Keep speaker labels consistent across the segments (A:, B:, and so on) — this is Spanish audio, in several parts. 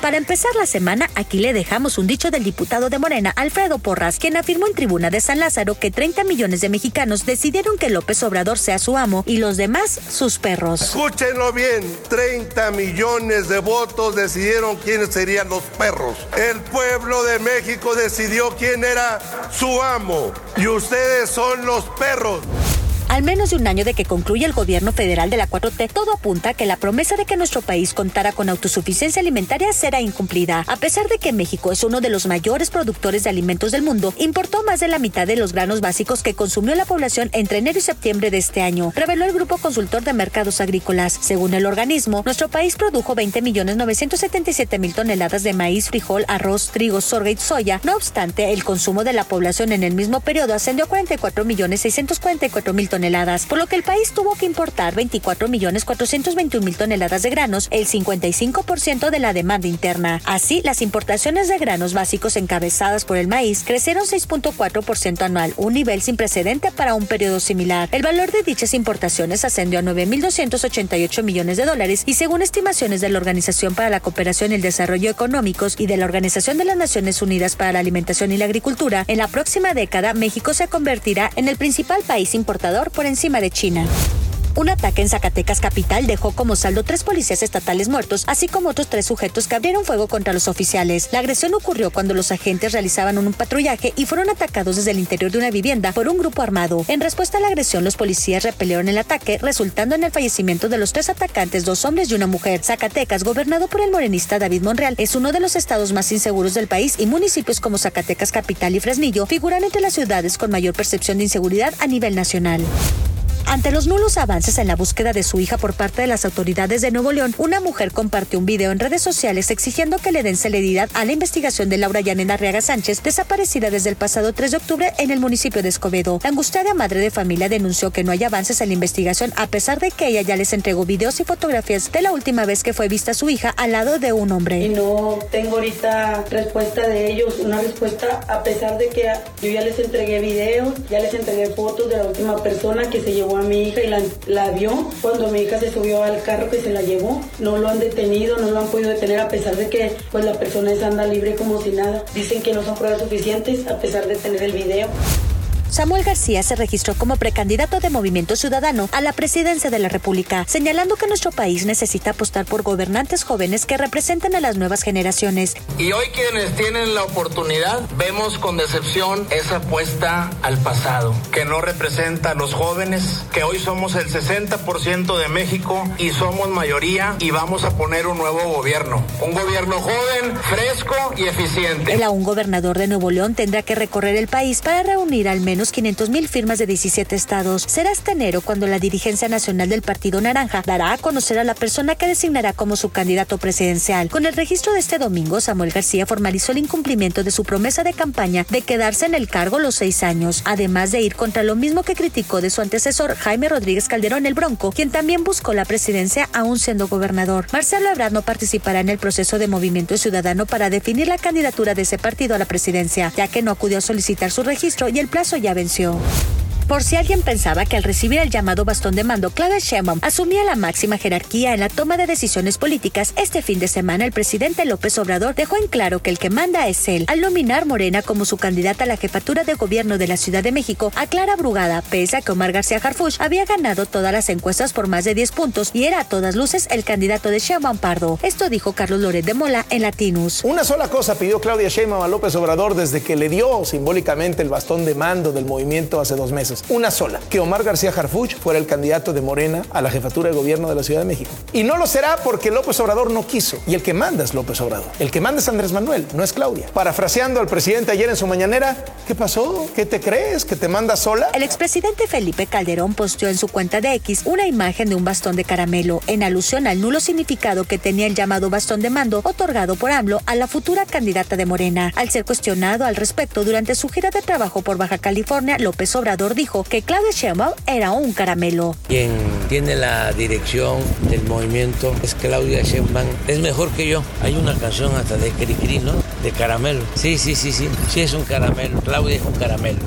A: Para empezar la semana, aquí le dejamos un dicho del diputado de Morena, Alfredo Porras, quien afirmó en tribuna de San Lázaro que 30 millones de mexicanos decidieron que López Obrador sea su amo y los demás sus perros.
B: Escúchenlo bien, 30 millones de votos decidieron quiénes serían los perros. El pueblo de México decidió quién era su amo y ustedes son los perros.
A: Al menos de un año de que concluya el gobierno federal de la 4T, todo apunta a que la promesa de que nuestro país contara con autosuficiencia alimentaria será incumplida. A pesar de que México es uno de los mayores productores de alimentos del mundo, importó más de la mitad de los granos básicos que consumió la población entre enero y septiembre de este año, reveló el Grupo Consultor de Mercados Agrícolas. Según el organismo, nuestro país produjo 20 millones 977 mil toneladas de maíz, frijol, arroz, trigo, sorgo y soya. No obstante, el consumo de la población en el mismo periodo ascendió a 44 millones 644 mil toneladas por lo que el país tuvo que importar 24 millones 421 mil toneladas de granos, el 55% de la demanda interna. Así, las importaciones de granos básicos encabezadas por el maíz crecieron 6.4% anual, un nivel sin precedente para un periodo similar. El valor de dichas importaciones ascendió a 9.288 millones de dólares y según estimaciones de la Organización para la Cooperación y el Desarrollo Económicos y de la Organización de las Naciones Unidas para la Alimentación y la Agricultura, en la próxima década México se convertirá en el principal país importador por encima de China. Un ataque en Zacatecas capital dejó como saldo tres policías estatales muertos, así como otros tres sujetos que abrieron fuego contra los oficiales. La agresión ocurrió cuando los agentes realizaban un patrullaje y fueron atacados desde el interior de una vivienda por un grupo armado. En respuesta a la agresión, los policías repelieron el ataque, resultando en el fallecimiento de los tres atacantes, dos hombres y una mujer. Zacatecas, gobernado por el morenista David Monreal, es uno de los estados más inseguros del país y municipios como Zacatecas capital y Fresnillo figuran entre las ciudades con mayor percepción de inseguridad a nivel nacional. Ante los nulos avances en la búsqueda de su hija por parte de las autoridades de Nuevo León, una mujer compartió un video en redes sociales exigiendo que le den celeridad a la investigación de Laura Yanena Arriaga Sánchez, desaparecida desde el pasado 3 de octubre en el municipio de Escobedo. La angustiada madre de familia denunció que no hay avances en la investigación a pesar de que ella ya les entregó videos y fotografías de la última vez que fue vista su hija al lado de un hombre.
C: Y no tengo ahorita respuesta de ellos, una respuesta a pesar de que yo ya les entregué videos, ya les entregué fotos de la última persona que se llevó a mi hija y la, la, vio cuando mi hija se subió al carro que se la llevó. No lo han detenido, no lo han podido detener a pesar de que pues la persona anda libre como si nada. Dicen que no son pruebas suficientes a pesar de tener el video.
A: Samuel García se registró como precandidato de Movimiento Ciudadano a la presidencia de la República, señalando que nuestro país necesita apostar por gobernantes jóvenes que representen a las nuevas generaciones.
D: Y hoy quienes tienen la oportunidad vemos con decepción esa apuesta al pasado, que no representa a los jóvenes, que hoy somos el 60% de México y somos mayoría y vamos a poner un nuevo gobierno, un gobierno joven, fresco y eficiente.
A: El aún gobernador de Nuevo León tendrá que recorrer el país para reunir al menos 500 mil firmas de 17 estados. Será este enero cuando la dirigencia nacional del Partido Naranja dará a conocer a la persona que designará como su candidato presidencial. Con el registro de este domingo, Samuel García formalizó el incumplimiento de su promesa de campaña de quedarse en el cargo los seis años, además de ir contra lo mismo que criticó de su antecesor Jaime Rodríguez Calderón el Bronco, quien también buscó la presidencia aún siendo gobernador. Marcelo Ebrard no participará en el proceso de movimiento ciudadano para definir la candidatura de ese partido a la presidencia, ya que no acudió a solicitar su registro y el plazo ya venció. Por si alguien pensaba que al recibir el llamado bastón de mando, Claudia Sheinbaum asumía la máxima jerarquía en la toma de decisiones políticas, este fin de semana el presidente López Obrador dejó en claro que el que manda es él, al nominar Morena como su candidata a la jefatura de gobierno de la Ciudad de México a Clara Brugada, pese a que Omar García Harfuch había ganado todas las encuestas por más de 10 puntos y era a todas luces el candidato de Sheinbaum Pardo. Esto dijo Carlos Loret de Mola en Latinus.
E: Una sola cosa pidió Claudia Sheinbaum a López Obrador desde que le dio simbólicamente el bastón de mando del movimiento hace dos meses. Una sola, que Omar García Harfuch fuera el candidato de Morena a la jefatura de gobierno de la Ciudad de México. Y no lo será porque López Obrador no quiso. Y el que manda es López Obrador. El que manda es Andrés Manuel, no es Claudia. Parafraseando al presidente ayer en su mañanera, ¿qué pasó? ¿Qué te crees? ¿Que te manda sola?
A: El expresidente Felipe Calderón posteó en su cuenta de X una imagen de un bastón de caramelo en alusión al nulo significado que tenía el llamado bastón de mando otorgado por AMLO a la futura candidata de Morena. Al ser cuestionado al respecto durante su gira de trabajo por Baja California, López Obrador dijo que Claudia Sheinbaum era un caramelo.
F: Quien tiene la dirección del movimiento es Claudia Sheinbaum. Es mejor que yo. Hay una canción hasta de Cricri, ¿no? De caramelo. Sí, sí, sí, sí. Sí es un caramelo. Claudia es un caramelo.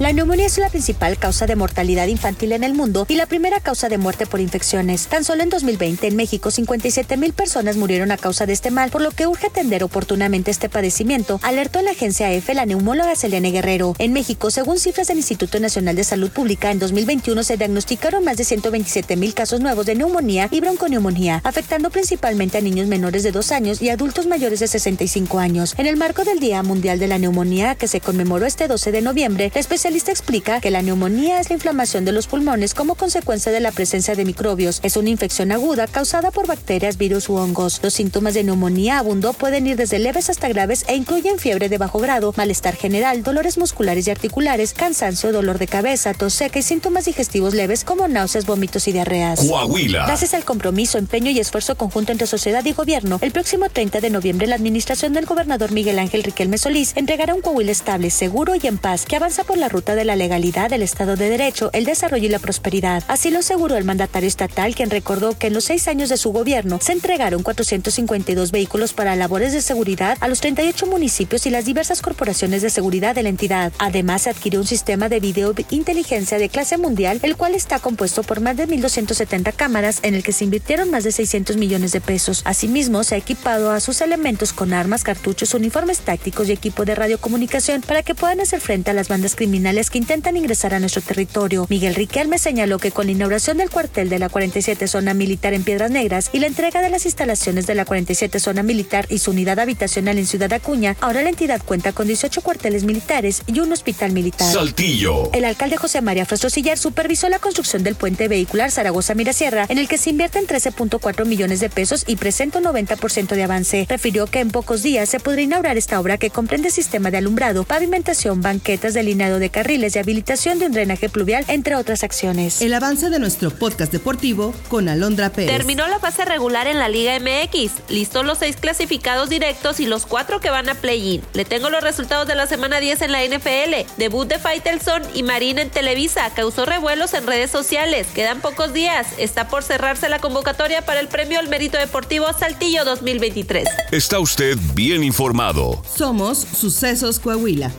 A: La neumonía es la principal causa de mortalidad infantil en el mundo y la primera causa de muerte por infecciones. Tan solo en 2020 en México 57 mil personas murieron a causa de este mal, por lo que urge atender oportunamente este padecimiento, alertó la agencia EFE la neumóloga Selene Guerrero. En México, según cifras del Instituto Nacional de Salud Pública, en 2021 se diagnosticaron más de 127 mil casos nuevos de neumonía y bronconeumonía, afectando principalmente a niños menores de 2 años y adultos mayores de 65 años. En el marco del Día Mundial de la Neumonía, que se conmemoró este 12 de noviembre, la explica que la neumonía es la inflamación de los pulmones como consecuencia de la presencia de microbios. Es una infección aguda causada por bacterias, virus u hongos. Los síntomas de neumonía abundo pueden ir desde leves hasta graves e incluyen fiebre de bajo grado, malestar general, dolores musculares y articulares, cansancio, dolor de cabeza, tos seca y síntomas digestivos leves como náuseas, vómitos y diarreas.
G: Coahuila.
A: Gracias al compromiso, empeño y esfuerzo conjunto entre sociedad y gobierno, el próximo 30 de noviembre la administración del gobernador Miguel Ángel Riquelme Solís entregará un Coahuila estable, seguro y en paz que avanza por la ruta de la legalidad, el Estado de Derecho, el desarrollo y la prosperidad. Así lo aseguró el mandatario estatal, quien recordó que en los seis años de su gobierno se entregaron 452 vehículos para labores de seguridad a los 38 municipios y las diversas corporaciones de seguridad de la entidad. Además, se adquirió un sistema de video inteligencia de clase mundial, el cual está compuesto por más de 1.270 cámaras, en el que se invirtieron más de 600 millones de pesos. Asimismo, se ha equipado a sus elementos con armas, cartuchos, uniformes tácticos y equipo de radiocomunicación para que puedan hacer frente a las bandas criminales que intentan ingresar a nuestro territorio. Miguel Riquelme señaló que con la inauguración del cuartel de la 47 Zona Militar en Piedras Negras y la entrega de las instalaciones de la 47 Zona Militar y su unidad habitacional en Ciudad Acuña, ahora la entidad cuenta con 18 cuarteles militares y un hospital militar.
G: Saltillo.
A: El alcalde José María Sillar supervisó la construcción del puente vehicular Zaragoza-Mirasierra, en el que se invierten 13.4 millones de pesos y presenta un 90% de avance. Refirió que en pocos días se podrá inaugurar esta obra que comprende sistema de alumbrado, pavimentación, banquetas, delineado de carriles y habilitación de un drenaje pluvial, entre otras acciones.
H: El avance de nuestro podcast deportivo con Alondra Pérez.
I: Terminó la fase regular en la Liga MX. Listo los seis clasificados directos y los cuatro que van a play-in. Le tengo los resultados de la semana 10 en la NFL. Debut de Faitelson y Marina en Televisa causó revuelos en redes sociales. Quedan pocos días. Está por cerrarse la convocatoria para el premio al mérito deportivo Saltillo 2023.
G: Está usted bien informado.
H: Somos Sucesos Coahuila.